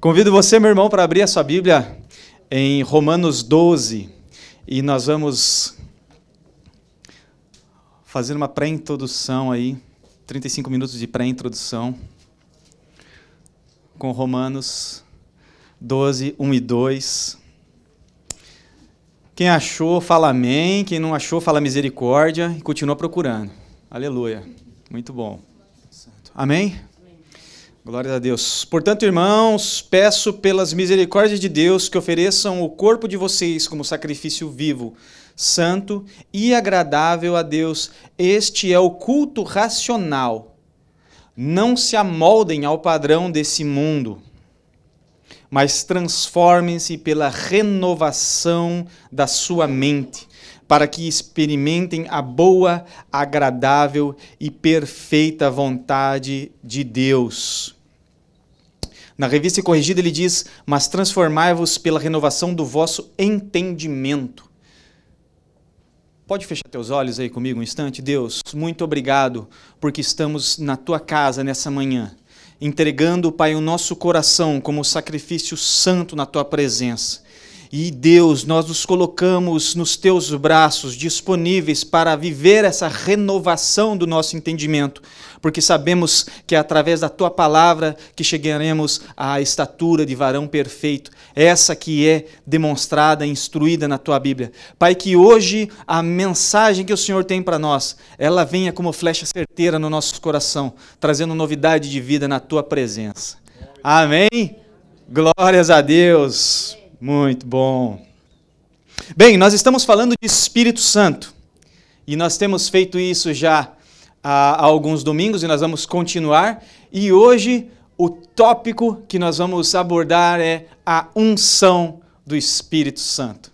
Convido você, meu irmão, para abrir a sua Bíblia em Romanos 12 e nós vamos fazer uma pré-introdução aí, 35 minutos de pré-introdução com Romanos 12, 1 e 2. Quem achou, fala amém. Quem não achou, fala misericórdia e continua procurando. Aleluia. Muito bom. Amém? Glória a Deus. Portanto, irmãos, peço pelas misericórdias de Deus que ofereçam o corpo de vocês como sacrifício vivo, santo e agradável a Deus. Este é o culto racional. Não se amoldem ao padrão desse mundo, mas transformem-se pela renovação da sua mente, para que experimentem a boa, agradável e perfeita vontade de Deus. Na revista corrigida ele diz: Mas transformai-vos pela renovação do vosso entendimento. Pode fechar teus olhos aí comigo um instante? Deus, muito obrigado porque estamos na tua casa nessa manhã, entregando, Pai, o nosso coração como sacrifício santo na tua presença. E Deus, nós nos colocamos nos teus braços, disponíveis para viver essa renovação do nosso entendimento, porque sabemos que é através da tua palavra que chegaremos à estatura de varão perfeito, essa que é demonstrada, instruída na tua Bíblia. Pai, que hoje a mensagem que o Senhor tem para nós, ela venha como flecha certeira no nosso coração, trazendo novidade de vida na tua presença. Amém? Glórias a Deus. Muito bom. Bem, nós estamos falando de Espírito Santo e nós temos feito isso já há, alguns domingos e nós vamos continuar. E hoje o tópico que nós vamos abordar é a unção do Espírito Santo.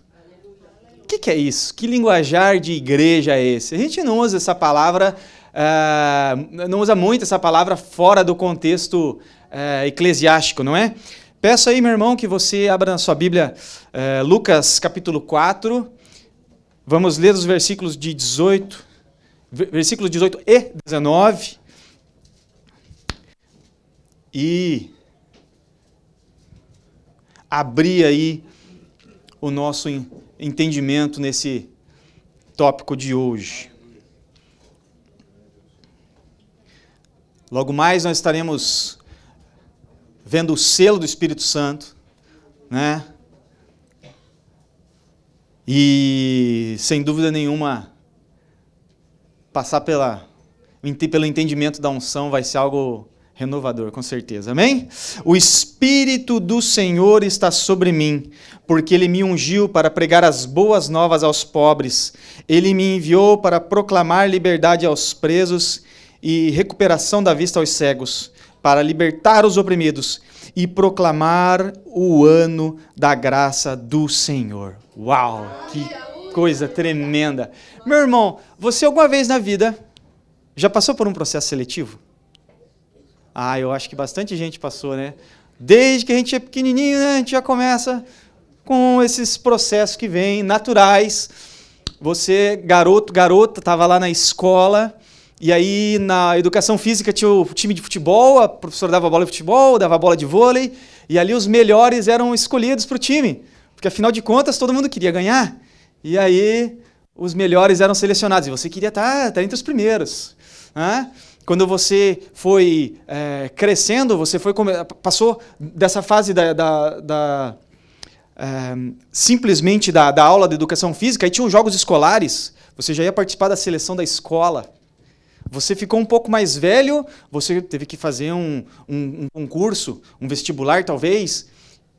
O que, que, é isso? Que linguajar de igreja é esse? A gente não usa essa palavra, uh, não usa muito essa palavra fora do contexto uh, eclesiástico, não é? Peço aí, meu irmão, que você abra na sua Bíblia eh, Lucas capítulo 4. Vamos ler os versículos de 18, versículos 18 e 19. E abrir aí o nosso entendimento nesse tópico de hoje. Logo mais nós estaremos vendo o selo do Espírito Santo, né? E sem dúvida nenhuma passar pela pelo entendimento da unção vai ser algo renovador, com certeza. Amém? O Espírito do Senhor está sobre mim, porque ele me ungiu para pregar as boas novas aos pobres. Ele me enviou para proclamar liberdade aos presos e recuperação da vista aos cegos para libertar os oprimidos e proclamar o ano da graça do Senhor. Uau, que coisa tremenda. Meu irmão, você alguma vez na vida já passou por um processo seletivo? Ah, eu acho que bastante gente passou, né? Desde que a gente é pequenininho, né, a gente já começa com esses processos que vêm naturais. Você, garoto, garota, estava lá na escola, e aí, na educação física, tinha o time de futebol, a professora dava bola de futebol, dava bola de vôlei, e ali os melhores eram escolhidos para o time, porque afinal de contas todo mundo queria ganhar. E aí, os melhores eram selecionados, e você queria estar, tá, estar tá entre os primeiros. Né? Quando você foi é, crescendo, você foi passou dessa fase da, da, da é, simplesmente da, da aula de educação física, aí tinha os jogos escolares, você já ia participar da seleção da escola. Você ficou um pouco mais velho, você teve que fazer um, um, um concurso, um vestibular talvez,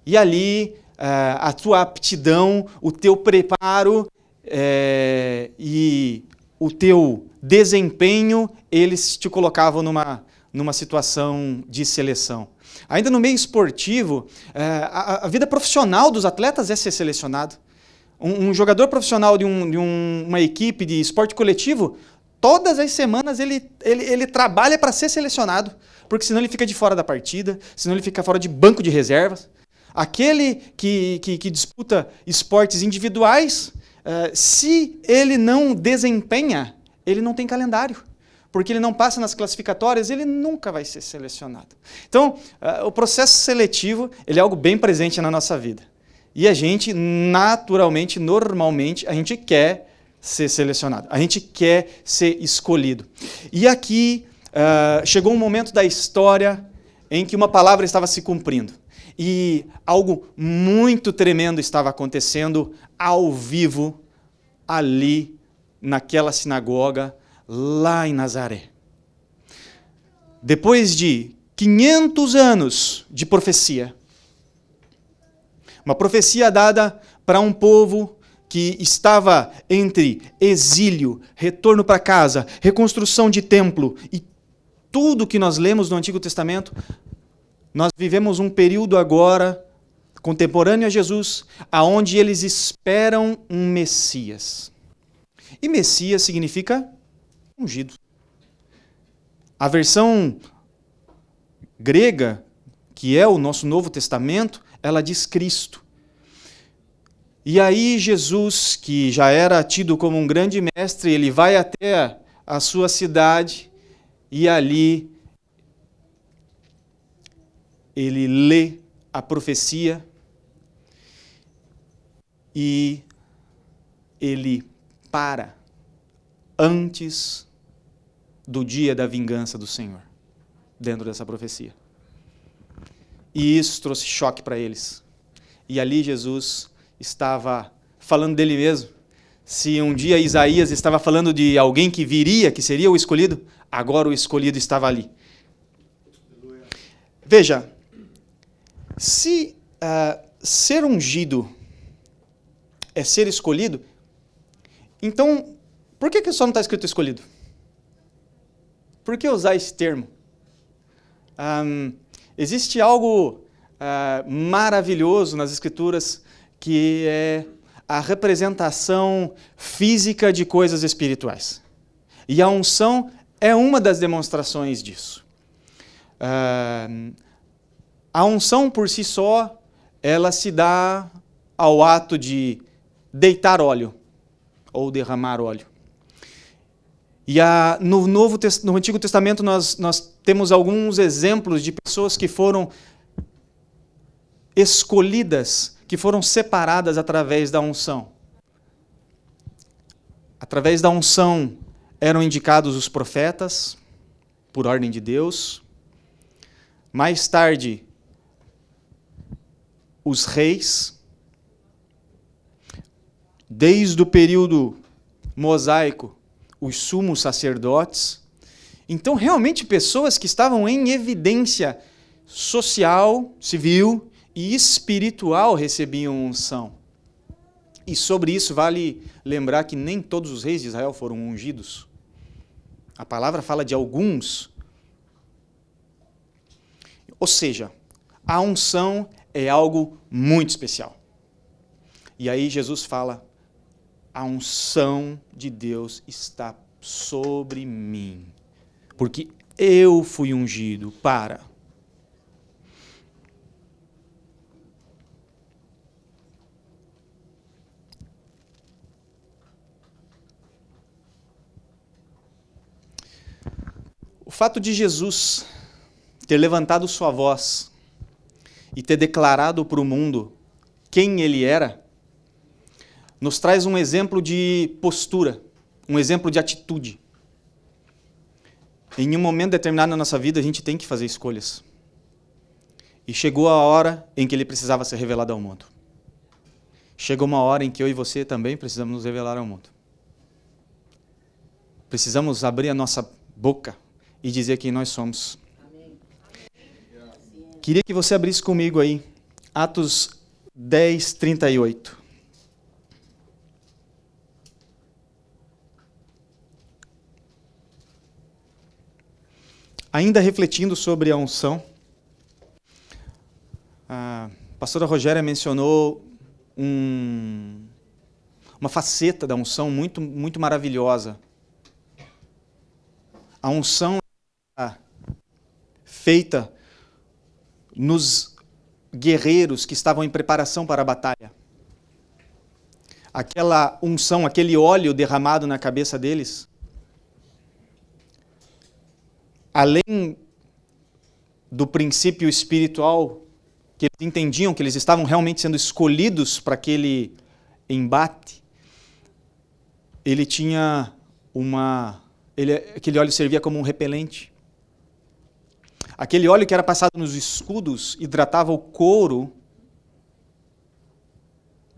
e ali uh, a tua aptidão, o teu preparo uh, e o teu desempenho, eles te colocavam numa, numa situação de seleção. Ainda no meio esportivo, uh, a, a, vida profissional dos atletas é ser selecionado. Um, um jogador profissional de, um, de um, uma equipe de esporte coletivo Todas as semanas ele, ele, ele trabalha para ser selecionado, porque senão ele fica de fora da partida, senão ele fica fora de banco de reservas. Aquele que, que, que disputa esportes individuais, uh, se ele não desempenha, ele não tem calendário. porque ele não passa nas classificatórias, ele nunca vai ser selecionado. Então, uh, o processo seletivo ele é algo bem presente na nossa vida. E a gente, naturalmente, normalmente, a gente quer ser selecionado, a gente quer ser escolhido. E aqui uh, chegou um momento da história em que uma palavra estava se cumprindo. E algo muito tremendo estava acontecendo ao vivo, ali, naquela sinagoga, lá em Nazaré. Depois de 500 anos de profecia, uma profecia dada para um povo que estava entre exílio, retorno para casa, reconstrução de templo e tudo que nós lemos no Antigo Testamento, nós vivemos um período agora contemporâneo a Jesus, aonde eles esperam um Messias. E Messias significa ungido. A versão grega, que é o nosso Novo Testamento, ela diz Cristo. E aí Jesus, que já era tido como um grande mestre, ele vai até a sua cidade e ali ele lê a profecia e ele para antes do dia da vingança do Senhor, dentro dessa profecia. E isso trouxe choque para eles. E ali Jesus estava falando dele mesmo. Se um dia Isaías estava falando de alguém que viria, que seria o escolhido, agora o escolhido estava ali. Veja, se uh, ser ungido é ser escolhido, então por que, que só não está escrito escolhido? Por que usar esse termo? Um, existe algo uh, maravilhoso nas Escrituras que é a representação física de coisas espirituais. E a unção é uma das demonstrações disso. Uh, a unção por si só, ela se dá ao ato de deitar óleo ou derramar óleo. E a, no, Novo, no Antigo Testamento nós, nós temos alguns exemplos de pessoas que foram escolhidas, que foram separadas através da unção. Através da unção eram indicados os profetas, por ordem de Deus. Mais tarde, os reis. Desde o período mosaico, os sumos sacerdotes. Então, realmente, pessoas que estavam em evidência social, civil e espiritual recebiam unção. E sobre isso vale lembrar que nem todos os reis de Israel foram ungidos. A palavra fala de alguns. Ou seja, a unção é algo muito especial. E aí Jesus fala a unção de Deus está sobre mim, porque eu fui ungido para. Fato de Jesus ter levantado sua voz e ter declarado para o mundo quem ele era, nos traz um exemplo de postura, um exemplo de atitude. Em um momento determinado na nossa vida, a gente tem que fazer escolhas. E chegou a hora em que ele precisava ser revelado ao mundo. Chegou uma hora em que eu e você também precisamos nos revelar ao mundo. Precisamos abrir a nossa boca e dizer quem nós somos. Queria que você abrisse comigo aí, Atos 10, 38. Ainda refletindo sobre a unção, a pastora Rogéria mencionou um, uma faceta da unção muito, muito maravilhosa. A unção feita nos guerreiros que estavam em preparação para a batalha. Aquela unção, aquele óleo derramado na cabeça deles, além do princípio espiritual, que eles entendiam que eles estavam realmente sendo escolhidos para aquele embate, ele tinha uma. Ele, aquele óleo servia como um repelente. Aquele óleo que era passado nos escudos hidratava o couro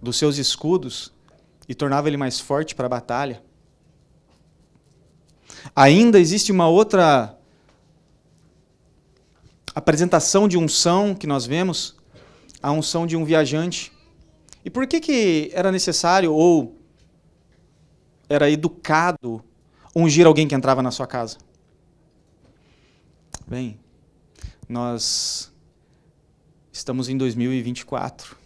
dos seus escudos e tornava ele mais forte para a batalha. Ainda existe uma outra apresentação de unção que nós vemos, a unção de um viajante. E por que, que era necessário ou era educado ungir alguém que entrava na sua casa? Bem, nós estamos em 2024.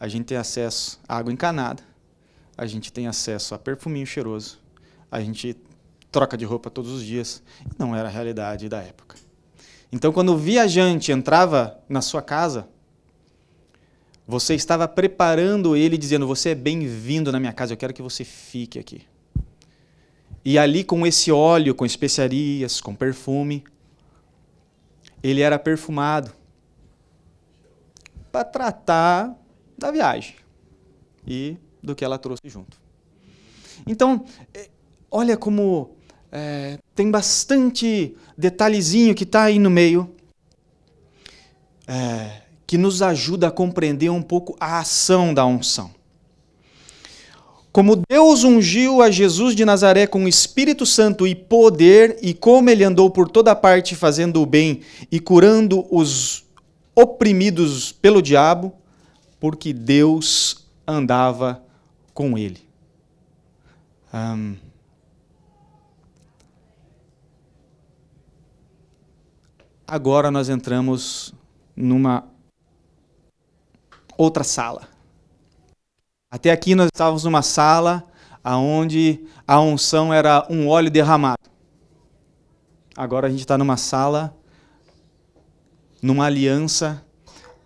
A gente tem acesso à água encanada, a gente tem acesso a perfuminho cheiroso, a gente troca de roupa todos os dias. Não era a realidade da época. Então, quando o viajante entrava na sua casa, você estava preparando ele, dizendo: Você é bem-vindo na minha casa, eu quero que você fique aqui. E ali, com esse óleo, com especiarias, com perfume, ele era perfumado para tratar da viagem e do que ela trouxe junto. Então, eh, olha como é, tem bastante detalhezinho que está aí no meio é, que nos ajuda a compreender um pouco a ação da unção. Como Deus ungiu a Jesus de Nazaré com o Espírito Santo e poder, e como ele andou por toda parte fazendo o bem e curando os oprimidos pelo diabo, porque Deus andava com ele. Um, agora nós entramos numa outra sala. Até aqui nós estávamos numa sala onde a unção era um óleo derramado. Agora a gente está numa sala, numa aliança,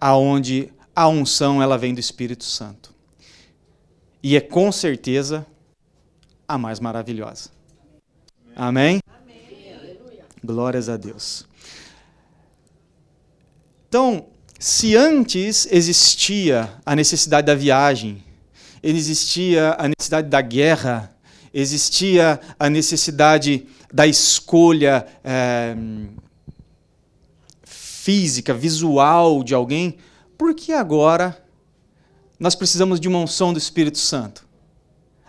aonde a unção ela vem do Espírito Santo. E é com certeza a mais maravilhosa. Amém? Amém. Glórias a Deus. Então, se antes existia a necessidade da viagem, existia a necessidade da guerra, existia a necessidade da escolha é, física, visual de alguém, por que agora nós precisamos de uma unção do Espírito Santo?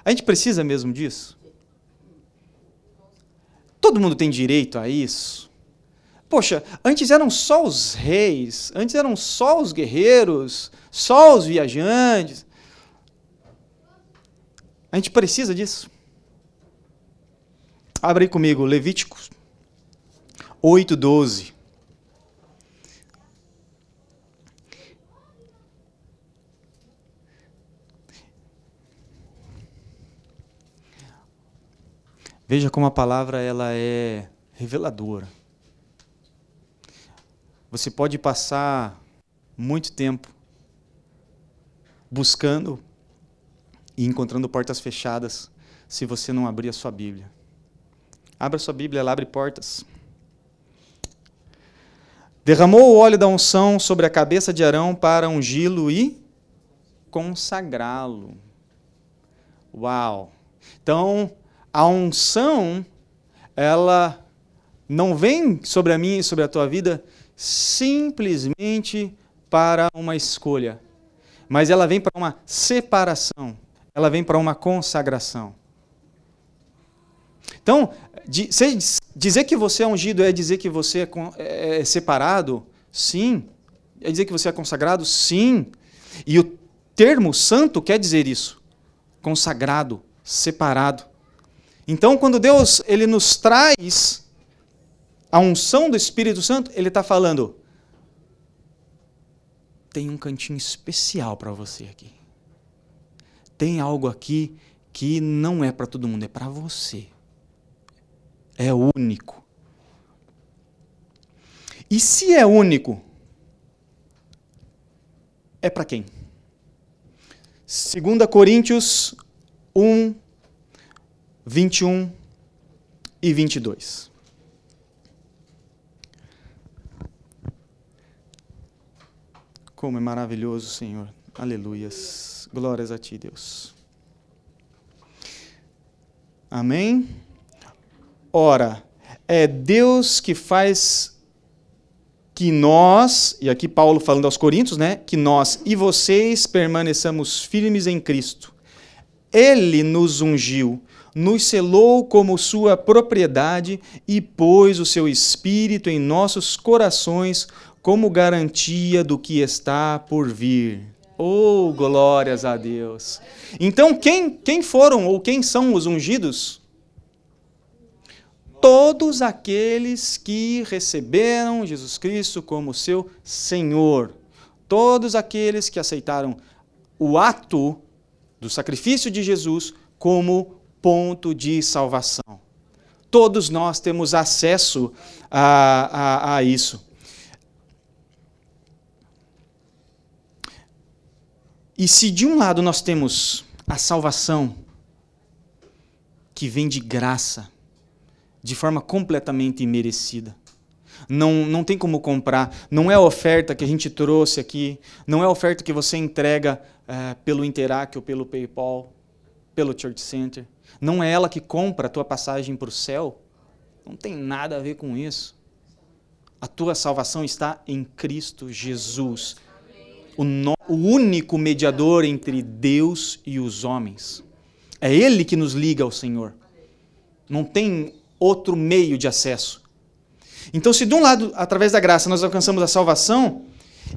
A gente precisa mesmo disso? Todo mundo tem direito a isso? Poxa, antes eram só os reis, antes eram só os guerreiros, só os viajantes. A gente precisa disso. Abre aí comigo, Levíticos 8, 12. Veja como a palavra ela é reveladora. Você pode passar muito tempo buscando e encontrando portas fechadas se você não abrir a sua Bíblia. Abra sua Bíblia, ela abre portas. Derramou o óleo da unção sobre a cabeça de Arão para ungí-lo e consagrá-lo. Uau! Então, a unção, ela não vem sobre a minha e sobre a tua vida simplesmente para uma escolha, mas ela vem para uma separação, ela vem para uma consagração. Então, dizer que você é ungido é dizer que você é, é, é separado? Sim. É dizer que você é consagrado? Sim. E o termo santo quer dizer isso. Consagrado, separado. Então, quando Deus ele nos traz a unção do Espírito Santo, ele está falando: tem um cantinho especial para você aqui tem algo aqui que não é para todo mundo, é para você. É único. E se é único, é para quem? 2 Coríntios 1, 21 e 22. Como é maravilhoso, Senhor. Aleluias. Glórias a Ti, Deus. Amém? Ora, é Deus que faz que nós, e aqui Paulo falando aos Coríntios, né? Que nós e vocês permaneçamos firmes em Cristo. Ele nos ungiu, nos selou como sua propriedade e pôs o seu espírito em nossos corações como garantia do que está por vir. Oh, glórias a Deus. Então, quem, quem foram ou quem são os ungidos? Todos aqueles que receberam Jesus Cristo como seu Senhor. Todos aqueles que aceitaram o ato do sacrifício de Jesus como ponto de salvação. Todos nós temos acesso a, a, a isso. E se de um lado nós temos a salvação, que vem de graça, de forma completamente imerecida, não, não tem como comprar, não é a oferta que a gente trouxe aqui, não é a oferta que você entrega é, pelo Interac ou pelo PayPal, pelo Church Center, não é ela que compra a tua passagem para o céu, não tem nada a ver com isso. A tua salvação está em Cristo Jesus o, no, o único mediador entre Deus e os homens. É Ele que nos liga ao Senhor. Não tem outro meio de acesso. Então, se de um lado, através da graça, nós alcançamos a salvação,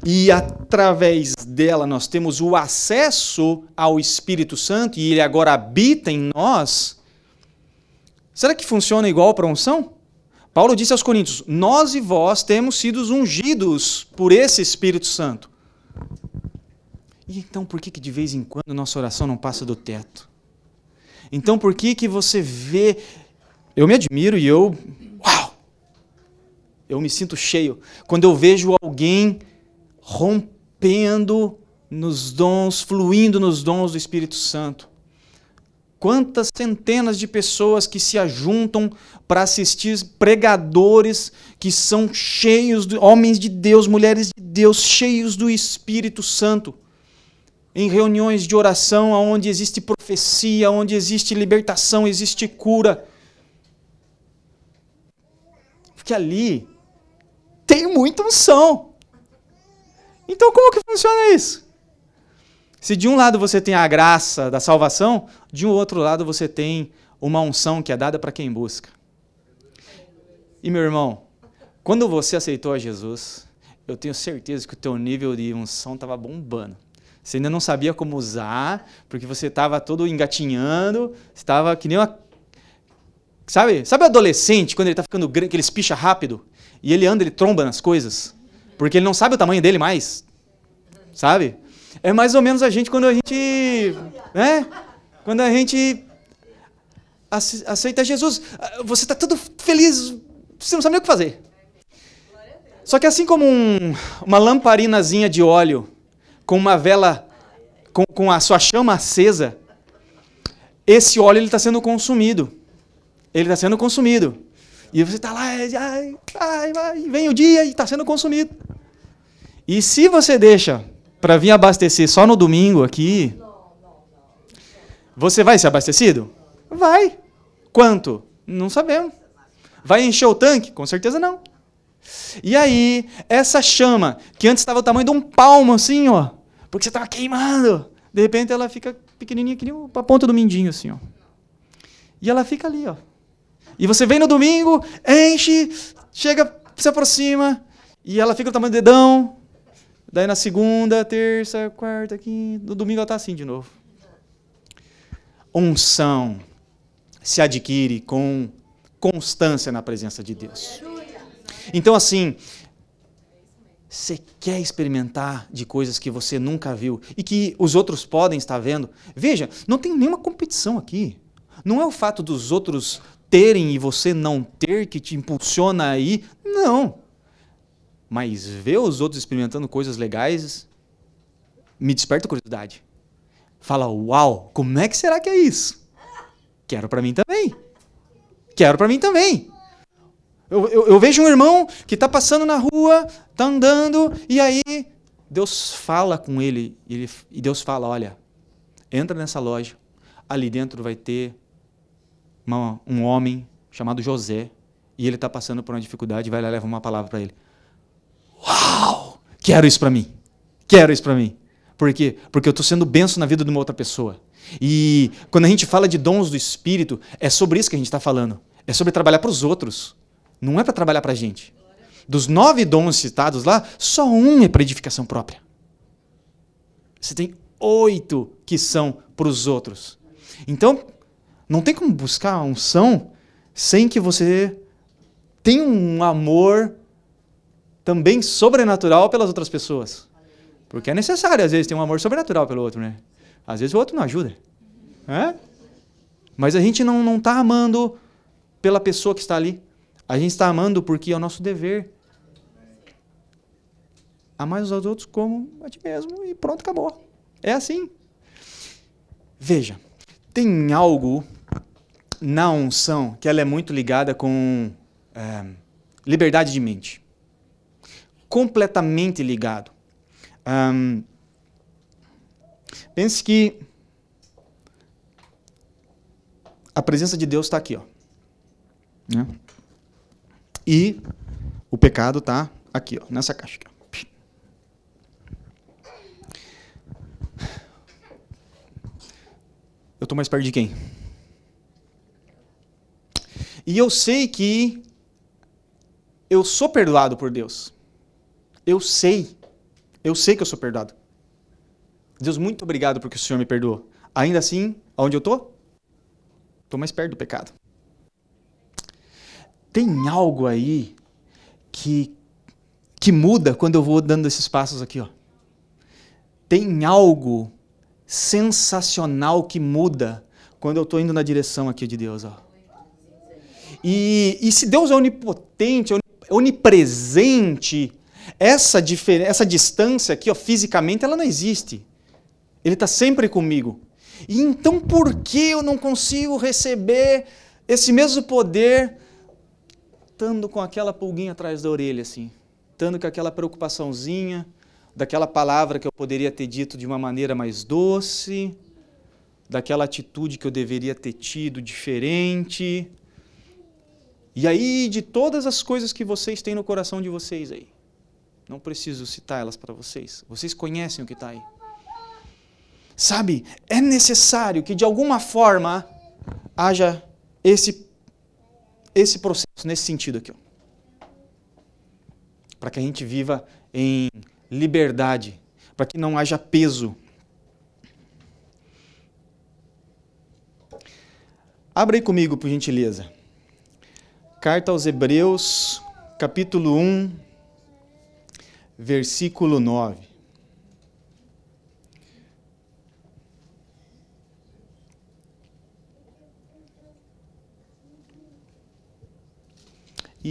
e através dela nós temos o acesso ao Espírito Santo, e ele agora habita em nós, será que funciona igual para a unção? Paulo disse aos Coríntios: Nós e vós temos sido ungidos por esse Espírito Santo. E então por que, que de vez em quando nossa oração não passa do teto? Então por que, que você vê. Eu me admiro e eu. Uau! Eu me sinto cheio. Quando eu vejo alguém rompendo nos dons, fluindo nos dons do Espírito Santo. Quantas centenas de pessoas que se ajuntam para assistir pregadores que são cheios de homens de Deus, mulheres de Deus, cheios do Espírito Santo em reuniões de oração onde existe profecia, onde existe libertação, existe cura. Porque ali tem muita unção. Então como que funciona isso? Se de um lado você tem a graça da salvação, de um outro lado você tem uma unção que é dada para quem busca. E meu irmão, quando você aceitou a Jesus, eu tenho certeza que o teu nível de unção estava bombando. Você ainda não sabia como usar, porque você estava todo engatinhando, estava que nem uma. Sabe? Sabe o adolescente, quando ele está ficando grande, que ele espicha rápido? E ele anda, ele tromba nas coisas? Porque ele não sabe o tamanho dele mais. Sabe? É mais ou menos a gente quando a gente. Né? Quando a gente aceita Jesus. Você está todo feliz, você não sabe nem o que fazer. Só que assim como um, uma lamparinazinha de óleo com uma vela, com, com a sua chama acesa, esse óleo está sendo consumido. Ele está sendo consumido. E você está lá, ai, ai, ai, vem o dia e está sendo consumido. E se você deixa para vir abastecer só no domingo aqui, você vai ser abastecido? Vai. Quanto? Não sabemos. Vai encher o tanque? Com certeza não. E aí, essa chama, que antes estava o tamanho de um palmo assim, ó, porque você estava queimando. De repente ela fica pequenininha, que nem a ponta do mindinho, assim, ó. E ela fica ali, ó. E você vem no domingo, enche, chega, se aproxima, e ela fica do tamanho do dedão. Daí na segunda, terça, quarta, quinta, no domingo ela está assim de novo. Unção se adquire com constância na presença de Deus. Então, assim, você quer experimentar de coisas que você nunca viu e que os outros podem estar vendo? Veja, não tem nenhuma competição aqui. Não é o fato dos outros terem e você não ter que te impulsiona aí. Não. Mas ver os outros experimentando coisas legais me desperta curiosidade. Fala, uau, como é que será que é isso? Quero para mim também. Quero para mim também. Eu, eu, eu, vejo um irmão que está passando na rua, está andando, e aí Deus fala com ele, ele e Deus fala: olha, entra nessa loja, ali dentro vai ter uma, um homem chamado José, e ele está passando por uma dificuldade, vai lá e leva uma palavra para ele. Uau! Quero isso para mim. Quero isso para mim. Por quê? Porque eu estou sendo benção na vida de uma outra pessoa. E quando a gente fala de dons do Espírito, é sobre isso que a gente está falando. É sobre trabalhar para os outros. Não é para trabalhar para a gente. Dos nove dons citados lá, só um é para edificação própria. Você tem oito que são para os outros. Então, não tem como buscar a unção sem que você tenha um amor também sobrenatural pelas outras pessoas. Porque é necessário, às vezes, ter um amor sobrenatural pelo outro, né? Às vezes o outro não ajuda. É? Mas a gente não está amando pela pessoa que está ali. A gente está amando porque é o nosso dever. Amar os outros como a ti mesmo e pronto, acabou. É assim. Veja, tem algo na unção que ela é muito ligada com é, liberdade de mente. Completamente ligado. Um, pense que a presença de Deus está aqui, ó. Né? E o pecado está aqui, ó, nessa caixa. Aqui, Eu estou mais perto de quem? E eu sei que eu sou perdoado por Deus. Eu sei. Eu sei que eu sou perdoado. Deus, muito obrigado porque o Senhor me perdoou. Ainda assim, aonde eu estou? Estou mais perto do pecado. Tem algo aí que, que muda quando eu vou dando esses passos aqui. Ó. Tem algo sensacional que muda quando eu estou indo na direção aqui de Deus. Ó. E, e se Deus é onipotente, onipresente, essa, essa distância aqui, ó, fisicamente, ela não existe. Ele está sempre comigo. E então por que eu não consigo receber esse mesmo poder estando com aquela pulguinha atrás da orelha, assim? Estando com aquela preocupaçãozinha, daquela palavra que eu poderia ter dito de uma maneira mais doce, daquela atitude que eu deveria ter tido diferente. E aí, de todas as coisas que vocês têm no coração de vocês aí. Não preciso citar elas para vocês. Vocês conhecem o que está aí. Sabe, é necessário que de alguma forma haja esse, esse processo nesse sentido aqui. Para que a gente viva em liberdade, para que não haja peso. Abra aí comigo, por gentileza. Carta aos Hebreus, capítulo 1, versículo 9.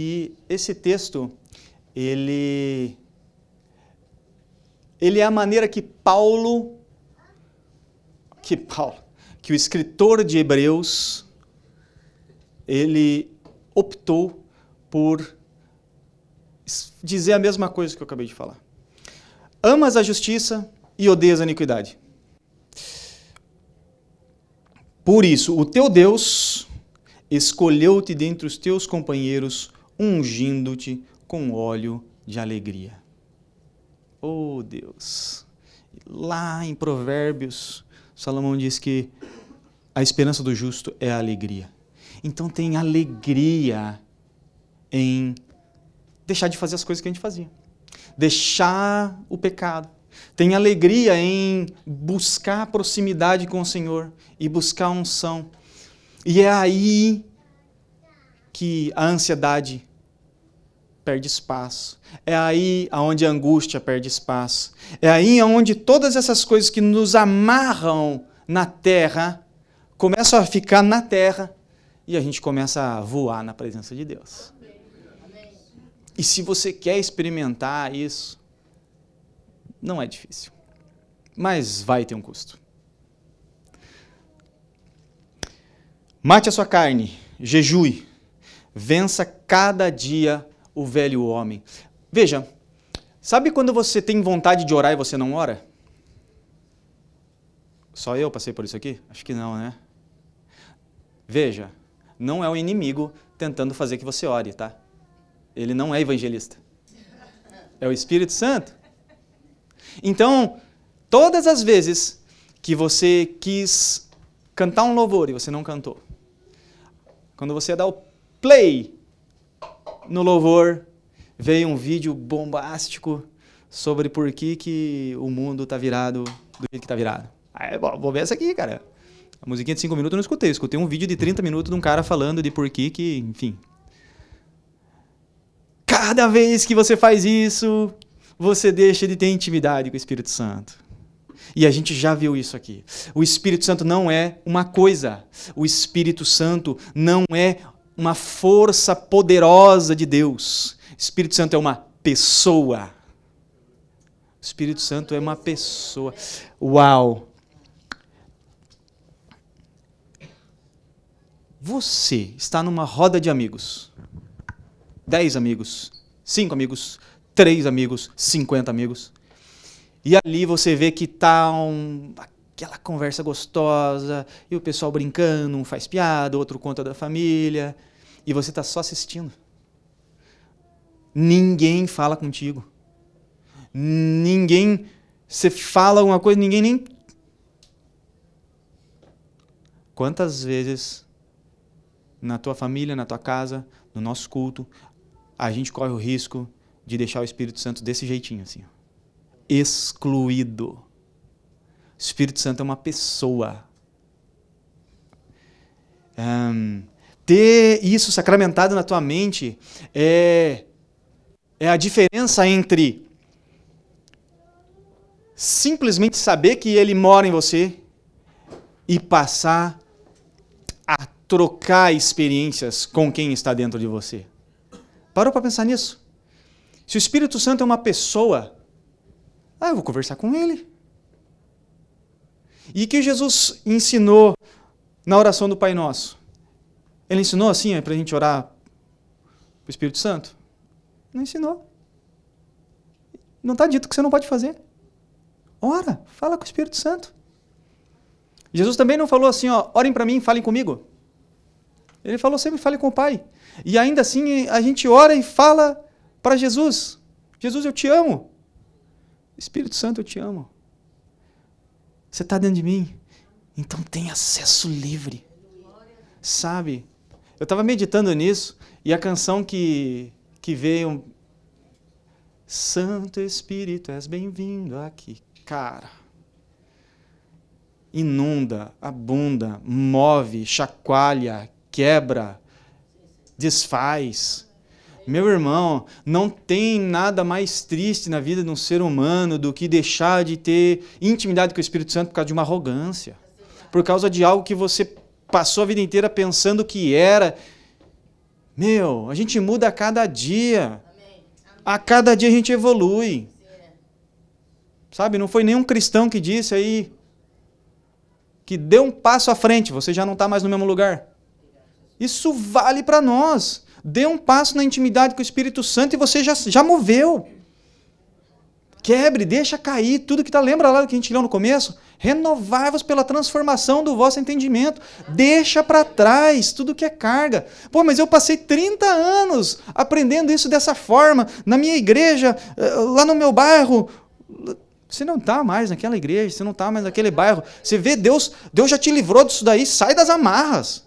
E esse texto, ele ele é a maneira que Paulo, que Paulo, que o escritor de Hebreus, ele optou por dizer a mesma coisa que eu acabei de falar. Amas a justiça e odeias a iniquidade. Por isso, o teu Deus escolheu-te dentre os teus companheiros, ungindo-te com óleo de alegria. Oh Deus! Lá em Provérbios, Salomão diz que a esperança do justo é a alegria. Então tem alegria em deixar de fazer as coisas que a gente fazia. Deixar o pecado. Tem alegria em buscar proximidade com o Senhor e buscar unção. E é aí que a ansiedade perde espaço. É aí aonde a angústia perde espaço. É aí aonde todas essas coisas que nos amarram na terra começam a ficar na terra e a gente começa a voar na presença de Deus. E se você quer experimentar isso, não é difícil. Mas vai ter um custo. Mate a sua carne, jejue, vença cada dia o velho homem. Veja, Sabe quando você tem vontade de orar e você não ora? Só eu passei por isso aqui? Acho que não, né? Veja, não é o inimigo tentando fazer que você ore, tá? Ele não é evangelista. É o Espírito Santo. Então, todas as vezes que você quis cantar um louvor e você não cantou, quando você dá o play no louvor, veio um vídeo bombástico sobre por que, que o mundo está virado do jeito que está virado. Aí, bom, vou ver essa aqui, cara. A musiquinha de 5 minutos eu não escutei. Escutei um vídeo de 30 minutos de um cara falando de por que, que enfim. Cada vez que você faz isso, você deixa de ter intimidade com o Espírito Santo. E a gente já viu isso aqui. O Espírito Santo não é uma coisa. O Espírito Santo não é uma força poderosa de Deus. Espírito Santo é uma pessoa. Espírito Santo é uma pessoa. Uau! Você está numa roda de amigos. Dez amigos, cinco amigos, três amigos, cinquenta amigos. E ali você vê que tá um, aquela conversa gostosa, e o pessoal brincando, um faz piada, outro conta da família, e você está só assistindo. Ninguém fala contigo. Ninguém. Você fala alguma coisa, ninguém nem. Quantas vezes na tua família, na tua casa, no nosso culto, a gente corre o risco de deixar o Espírito Santo desse jeitinho assim, excluído. O Espírito Santo é uma pessoa. Um, ter isso sacramentado na tua mente é é a diferença entre simplesmente saber que ele mora em você e passar a trocar experiências com quem está dentro de você. Parou para pensar nisso? Se o Espírito Santo é uma pessoa, ah, eu vou conversar com ele. E que Jesus ensinou na oração do Pai Nosso? Ele ensinou assim é para a gente orar para o Espírito Santo? Não ensinou. Não está dito que você não pode fazer. Ora, fala com o Espírito Santo. Jesus também não falou assim, ó, orem para mim, falem comigo. Ele falou sempre, fale com o Pai. E ainda assim a gente ora e fala para Jesus. Jesus, eu te amo. Espírito Santo, eu te amo. Você está dentro de mim. Então tem acesso livre. Sabe? Eu estava meditando nisso e a canção que que veio. Santo Espírito, és bem-vindo aqui. Cara, inunda, abunda, move, chacoalha, quebra, desfaz. Meu irmão, não tem nada mais triste na vida de um ser humano do que deixar de ter intimidade com o Espírito Santo por causa de uma arrogância, por causa de algo que você passou a vida inteira pensando que era meu, a gente muda a cada dia. A cada dia a gente evolui. Sabe, não foi nenhum cristão que disse aí que deu um passo à frente, você já não está mais no mesmo lugar. Isso vale para nós. Dê um passo na intimidade com o Espírito Santo e você já, já moveu. Quebre, deixa cair tudo que está. Lembra lá que a gente leu no começo? Renovai-vos pela transformação do vosso entendimento. Deixa para trás tudo que é carga. Pô, mas eu passei 30 anos aprendendo isso dessa forma, na minha igreja, eh, lá no meu bairro. Você não está mais naquela igreja, você não está mais naquele bairro. Você vê, Deus, Deus já te livrou disso daí, sai das amarras.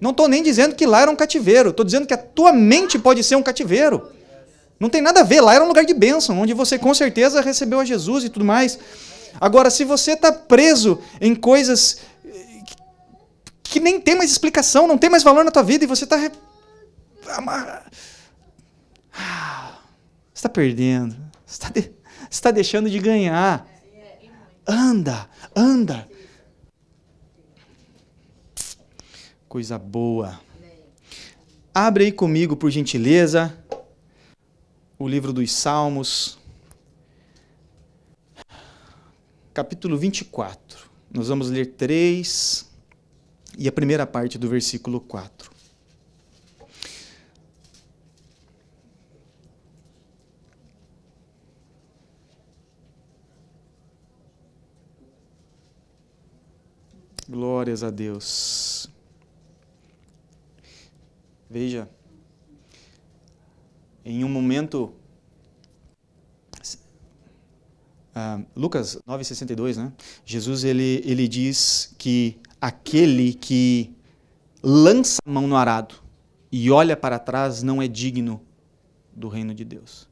Não estou nem dizendo que lá era um cativeiro, estou dizendo que a tua mente pode ser um cativeiro. Não tem nada a ver, lá era um lugar de bênção, onde você com certeza recebeu a Jesus e tudo mais. Agora, se você está preso em coisas que nem tem mais explicação, não tem mais valor na tua vida e você está. Ah, você está perdendo. Você está de... tá deixando de ganhar. Anda, anda. Coisa boa. Abre aí comigo, por gentileza o livro dos Salmos, capítulo 24. Nós vamos ler 3 e a primeira parte do versículo 4. Glórias a Deus. Veja, em um momento Uh, Lucas 9,62, né? Jesus ele, ele diz que aquele que lança a mão no arado e olha para trás não é digno do reino de Deus.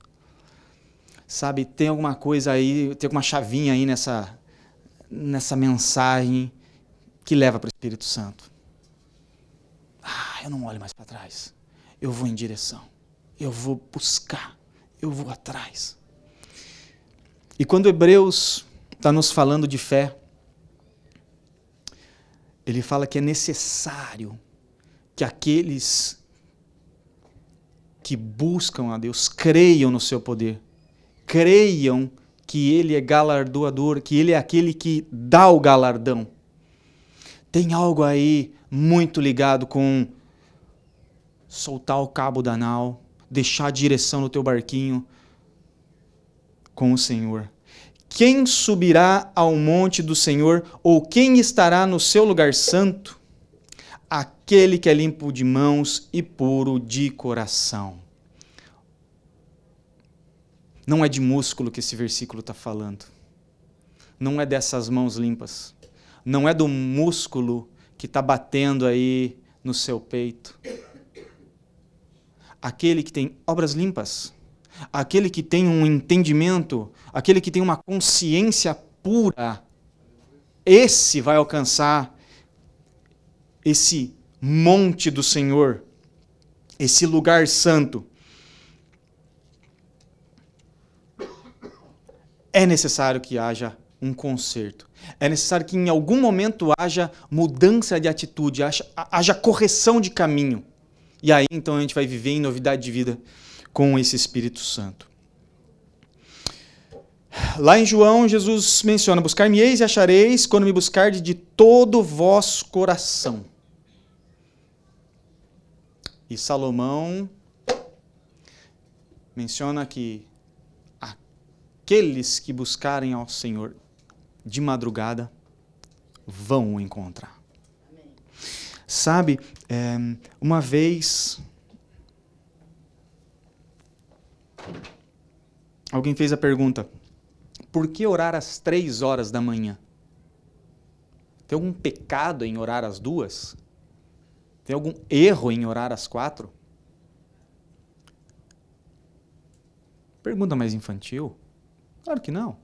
Sabe, tem alguma coisa aí, tem alguma chavinha aí nessa, nessa mensagem que leva para o Espírito Santo. Ah, eu não olho mais para trás. Eu vou em direção. Eu vou buscar. Eu vou atrás. E quando Hebreus está nos falando de fé, ele fala que é necessário que aqueles que buscam a Deus creiam no seu poder, creiam que Ele é galardoador, que Ele é aquele que dá o galardão. Tem algo aí muito ligado com soltar o cabo da nau, deixar a direção no teu barquinho com o Senhor. Quem subirá ao monte do Senhor, ou quem estará no seu lugar santo? Aquele que é limpo de mãos e puro de coração. Não é de músculo que esse versículo está falando. Não é dessas mãos limpas. Não é do músculo que está batendo aí no seu peito. Aquele que tem obras limpas. Aquele que tem um entendimento. Aquele que tem uma consciência pura. Esse vai alcançar esse monte do Senhor, esse lugar santo. é necessário que haja um conserto. É necessário que em algum momento haja mudança de atitude, haja, haja correção de caminho. E aí então a gente vai viver em novidade de vida com esse Espírito Santo. Lá em João, Jesus menciona: Buscar-me-eis e achareis quando me buscardes de todo o vosso coração. E Salomão menciona que aqueles que buscarem ao Senhor de madrugada vão o encontrar. Amém. Sabe, é, uma vez. Alguém fez a pergunta: por que orar às três horas da manhã? Tem algum pecado em orar às duas? Tem algum erro em orar às quatro? Pergunta mais infantil. Claro que não.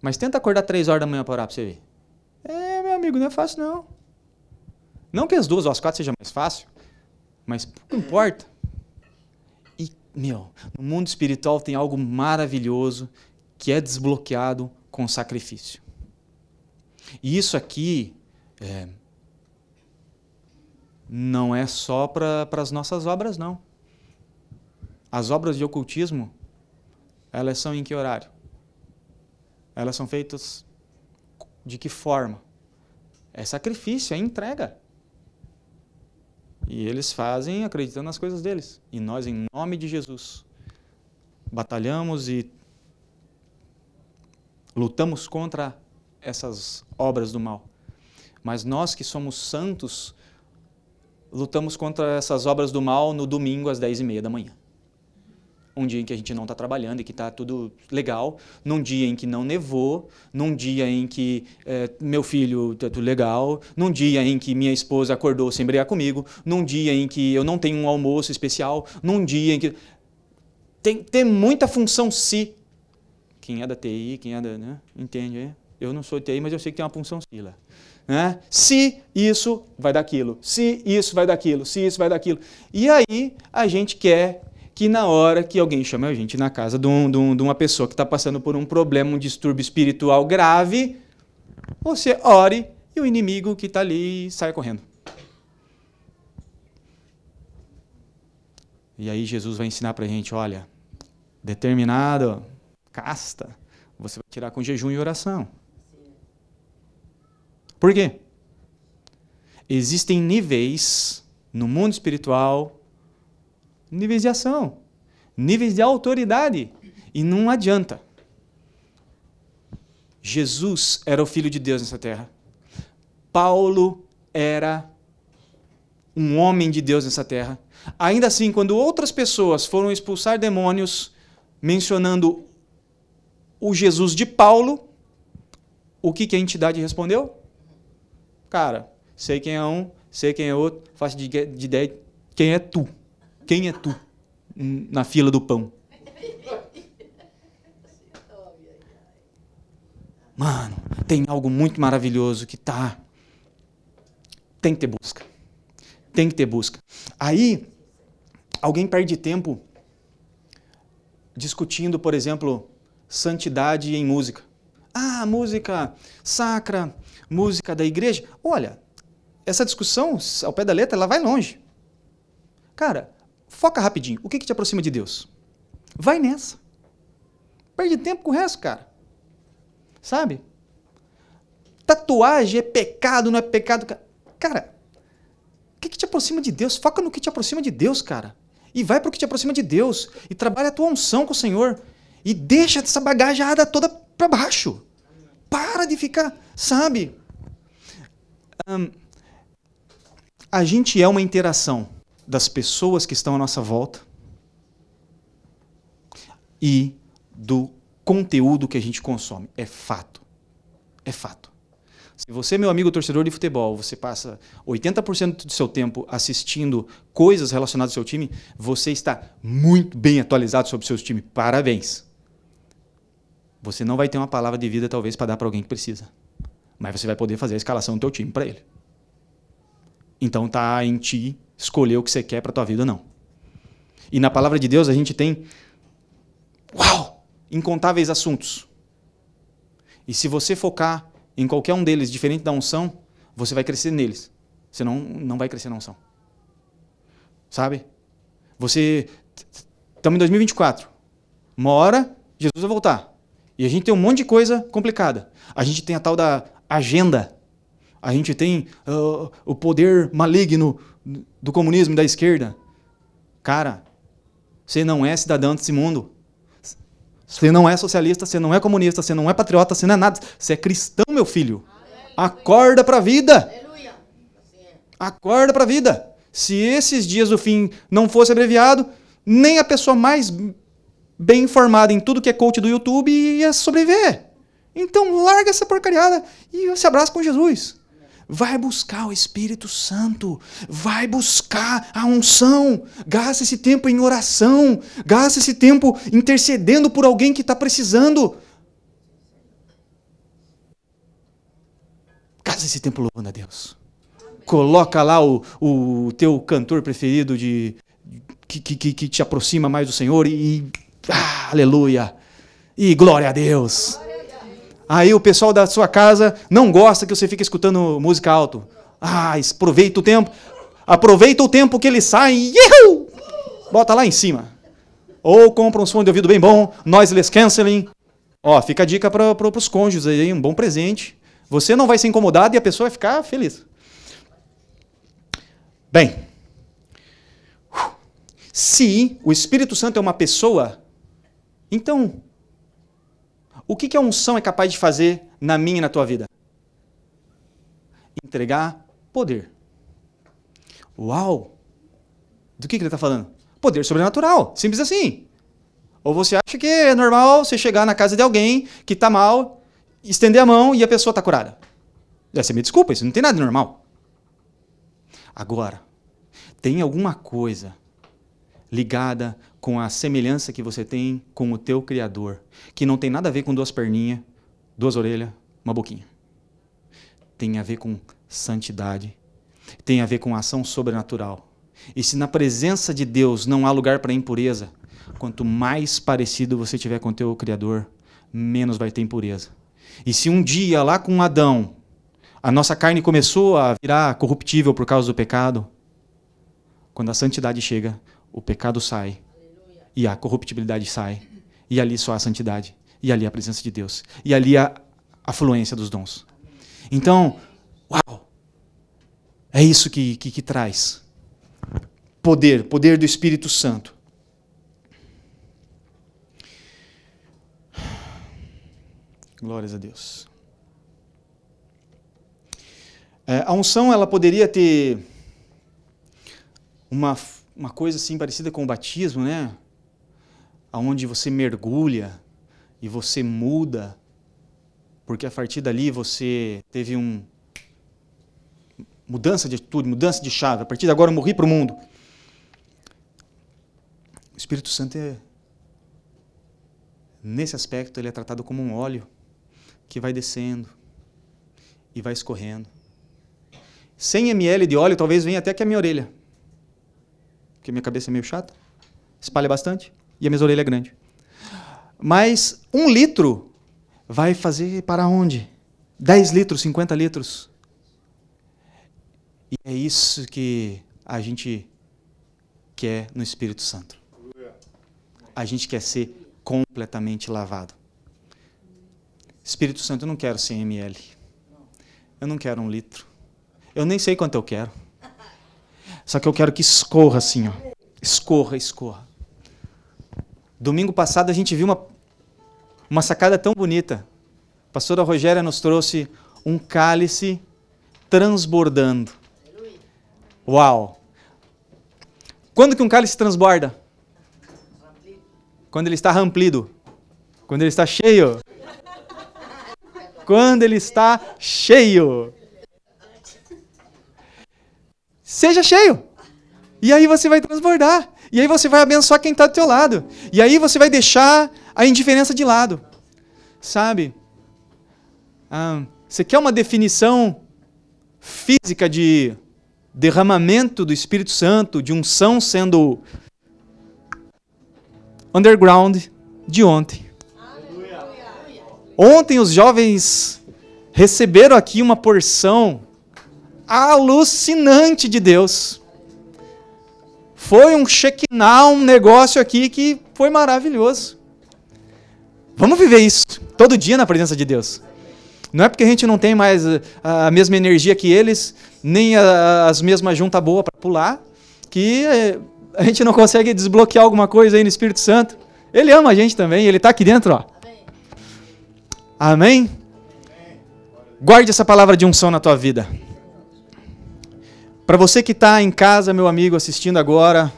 Mas tenta acordar três horas da manhã para orar para você ver. É, meu amigo, não é fácil não. Não que as duas ou as quatro seja mais fácil, mas pouco importa. Meu, no mundo espiritual tem algo maravilhoso que é desbloqueado com sacrifício. E isso aqui é, não é só para as nossas obras, não. As obras de ocultismo elas são em que horário? Elas são feitas de que forma? É sacrifício, é entrega. E eles fazem acreditando nas coisas deles. E nós, em nome de Jesus, batalhamos e lutamos contra essas obras do mal. Mas nós que somos santos, lutamos contra essas obras do mal no domingo às dez e meia da manhã um dia em que a gente não está trabalhando e que está tudo legal, num dia em que não nevou, num dia em que é, meu filho está tudo legal, num dia em que minha esposa acordou sem brigar comigo, num dia em que eu não tenho um almoço especial, num dia em que. Tem, tem muita função se. Quem é da TI, quem é da. Né, entende? Eu não sou TI, mas eu sei que tem uma função se lá. Né? Se isso vai daquilo, se isso vai daquilo, se isso vai daquilo. E aí a gente quer que na hora que alguém chama a gente na casa de, um, de, um, de uma pessoa que está passando por um problema, um distúrbio espiritual grave, você ore e o inimigo que está ali sai correndo. E aí Jesus vai ensinar para a gente, olha, determinado, casta, você vai tirar com jejum e oração. Por quê? Existem níveis no mundo espiritual níveis de ação, níveis de autoridade. E não adianta. Jesus era o Filho de Deus nessa terra. Paulo era um homem de Deus nessa terra. Ainda assim, quando outras pessoas foram expulsar demônios, mencionando o Jesus de Paulo, o que, que a entidade respondeu? Cara, sei quem é um, sei quem é outro, faço de, de ideia quem é tu. Quem é tu na fila do pão? Mano, tem algo muito maravilhoso que tá. Tem que ter busca. Tem que ter busca. Aí, alguém perde tempo discutindo, por exemplo, santidade em música. Ah, música sacra, música da igreja. Olha, essa discussão, ao pé da letra, ela vai longe. Cara, foca rapidinho. O que, que te aproxima de Deus? Vai nessa. Perde tempo com o resto, cara. Sabe? Tatuagem é pecado, não é pecado. Cara, o que, que te aproxima de Deus? Foca no que te aproxima de Deus, cara. E vai para o que te aproxima de Deus. E trabalha a tua unção com o Senhor. E deixa essa bagajada toda para baixo. Para de ficar, sabe? Um, a gente é uma interação das pessoas que estão à nossa volta e do conteúdo que a gente consome. É fato. É fato. Se você, meu amigo torcedor de futebol, você passa 80% do seu tempo assistindo coisas relacionadas ao seu time, você está muito bem atualizado sobre o seu time. Parabéns. Você não vai ter uma palavra de vida, talvez, para dar para alguém que precisa. Mas você vai poder fazer a escalação do teu time para ele. Então tá em ti escolher o que você quer para tua vida ou não. E na palavra de Deus a gente tem uau, incontáveis assuntos. E se você focar em qualquer um deles diferente da unção, você vai crescer neles. Você não, não vai crescer na unção. Sabe? Você. Estamos em 2024. Uma hora, Jesus vai voltar. E a gente tem um monte de coisa complicada. A gente tem a tal da agenda. A gente tem uh, o poder maligno do comunismo e da esquerda. Cara, você não é cidadão desse mundo. Você não é socialista, você não é comunista, você não é patriota, você não é nada. Você é cristão, meu filho. Acorda para a vida. Acorda para a vida. Se esses dias do fim não fosse abreviado, nem a pessoa mais bem informada em tudo que é coach do YouTube ia sobreviver. Então larga essa porcariada e se abraça com Jesus. Vai buscar o Espírito Santo. Vai buscar a unção. Gasta esse tempo em oração. Gasta esse tempo intercedendo por alguém que está precisando. Gasta esse tempo louvando a Deus. Coloca lá o, o teu cantor preferido de que, que, que te aproxima mais do Senhor e, e ah, aleluia. E glória a Deus. Aí o pessoal da sua casa não gosta que você fique escutando música alto. Ah, aproveita o tempo. Aproveita o tempo que ele sai e bota lá em cima. Ou compra um som de ouvido bem bom, noiseless canceling. Ó, fica a dica para os cônjuges aí, um bom presente. Você não vai ser incomodado e a pessoa vai ficar feliz. Bem, se o Espírito Santo é uma pessoa, então o que, a unção é capaz de fazer na minha e na tua vida? Entregar poder. Uau! Do que, que ele está falando? Poder sobrenatural. Simples assim. Ou você acha que é normal você chegar na casa de alguém que está mal, estender a mão e a pessoa está curada? Você me desculpa, isso não tem nada de normal. Agora, tem alguma coisa ligada com a semelhança que você tem com o teu Criador, que não tem nada a ver com duas perninhas, duas orelhas, uma boquinha. Tem a ver com santidade, tem a ver com ação sobrenatural. E se na presença de Deus não há lugar para impureza, quanto mais parecido você tiver com o teu Criador, menos vai ter impureza. E se um dia lá com Adão, a nossa carne começou a virar corruptível por causa do pecado, quando a santidade chega, o pecado sai e a corruptibilidade sai. E ali só a santidade. E ali a presença de Deus. E ali a, a fluência dos dons. Então, uau! É isso que, que, que traz poder poder do Espírito Santo. Glórias a Deus. É, a unção ela poderia ter uma, uma coisa assim parecida com o batismo, né? Onde você mergulha e você muda, porque a partir dali você teve um mudança de atitude, mudança de chave. A partir de agora eu morri para o mundo. O Espírito Santo é nesse aspecto ele é tratado como um óleo que vai descendo e vai escorrendo. 100 ml de óleo talvez venha até aqui a minha orelha. Porque minha cabeça é meio chata. Espalha bastante e a minha orelha é grande. Mas um litro vai fazer para onde? 10 litros, 50 litros. E é isso que a gente quer no Espírito Santo. A gente quer ser completamente lavado. Espírito Santo, eu não quero 100 ml. Eu não quero um litro. Eu nem sei quanto eu quero. Só que eu quero que escorra assim, ó. Escorra, escorra. Domingo passado a gente viu uma, uma sacada tão bonita. A pastora Rogéria nos trouxe um cálice transbordando. Uau! Quando que um cálice transborda? Quando ele está ramplido. Quando ele está cheio. Quando ele está cheio. Seja cheio. E aí você vai transbordar. E aí você vai abençoar quem está do teu lado. E aí você vai deixar a indiferença de lado. Sabe? Ah, você quer uma definição física de derramamento do Espírito Santo, de unção sendo underground de ontem. Ontem os jovens receberam aqui uma porção alucinante de Deus. Foi um Shekinah, um negócio aqui que foi maravilhoso. Vamos viver isso todo dia na presença de Deus. Não é porque a gente não tem mais eh, a mesma energia que eles, nem as mesmas juntas boas para pular, que eh, a gente não consegue desbloquear alguma coisa aí no Espírito Santo. Ele ama a gente também, ele está aqui dentro, ó. Amém? Guarde essa palavra de unção na tua vida. Para você que está em casa, meu amigo, assistindo agora,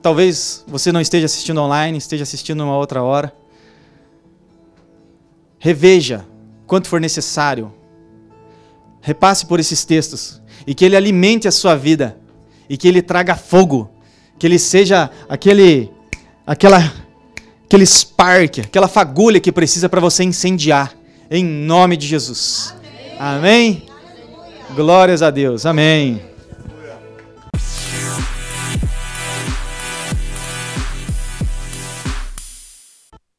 talvez você não esteja assistindo online, esteja assistindo uma outra hora. Reveja quanto for necessário. Repasse por esses textos e que ele alimente a sua vida e que ele traga fogo, que ele seja aquele aquela aquele spark, aquela fagulha que precisa para você incendiar em nome de Jesus. Amém. Amém? Glórias a Deus. Amém.